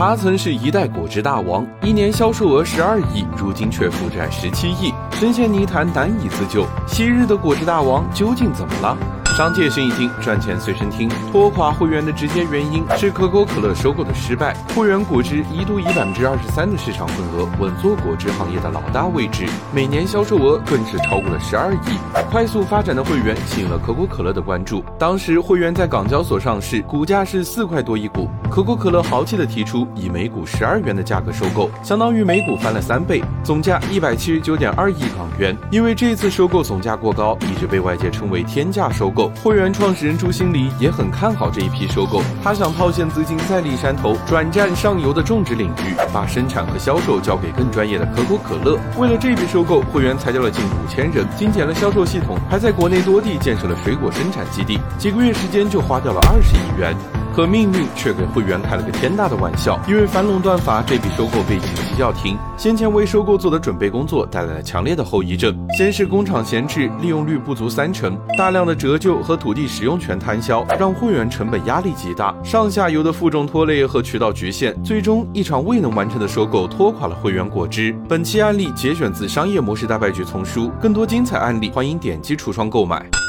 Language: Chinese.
他曾是一代果汁大王，一年销售额十二亿，如今却负债十七亿，深陷泥潭难以自救。昔日的果汁大王究竟怎么了？商界生意经，赚钱随身听。拖垮会员的直接原因是可口可乐收购的失败。会员果汁一度以百分之二十三的市场份额稳坐果汁行业的老大位置，每年销售额更是超过了十二亿。快速发展的会员吸引了可口可乐的关注。当时会员在港交所上市，股价是四块多一股。可口可乐豪气的提出以每股十二元的价格收购，相当于每股翻了三倍，总价一百七十九点二亿港元。因为这次收购总价过高，一直被外界称为天价收购。会员创始人朱新礼也很看好这一批收购，他想套现资金再立山头，转战上游的种植领域，把生产和销售交给更专业的可口可乐。为了这笔收购，会员裁掉了近五千人，精简了销售系统，还在国内多地建设了水果生产基地，几个月时间就花掉了二十亿元。可命运却给会员开了个天大的玩笑，因为反垄断法，这笔收购被紧急叫停。先前为收购做的准备工作带来了强烈的后遗症，先是工厂闲置，利用率不足三成，大量的折旧和土地使用权摊销，让会员成本压力极大，上下游的负重拖累和渠道局限，最终一场未能完成的收购拖垮了会员果汁。本期案例节选自《商业模式大败局丛书》，更多精彩案例欢迎点击橱窗购买。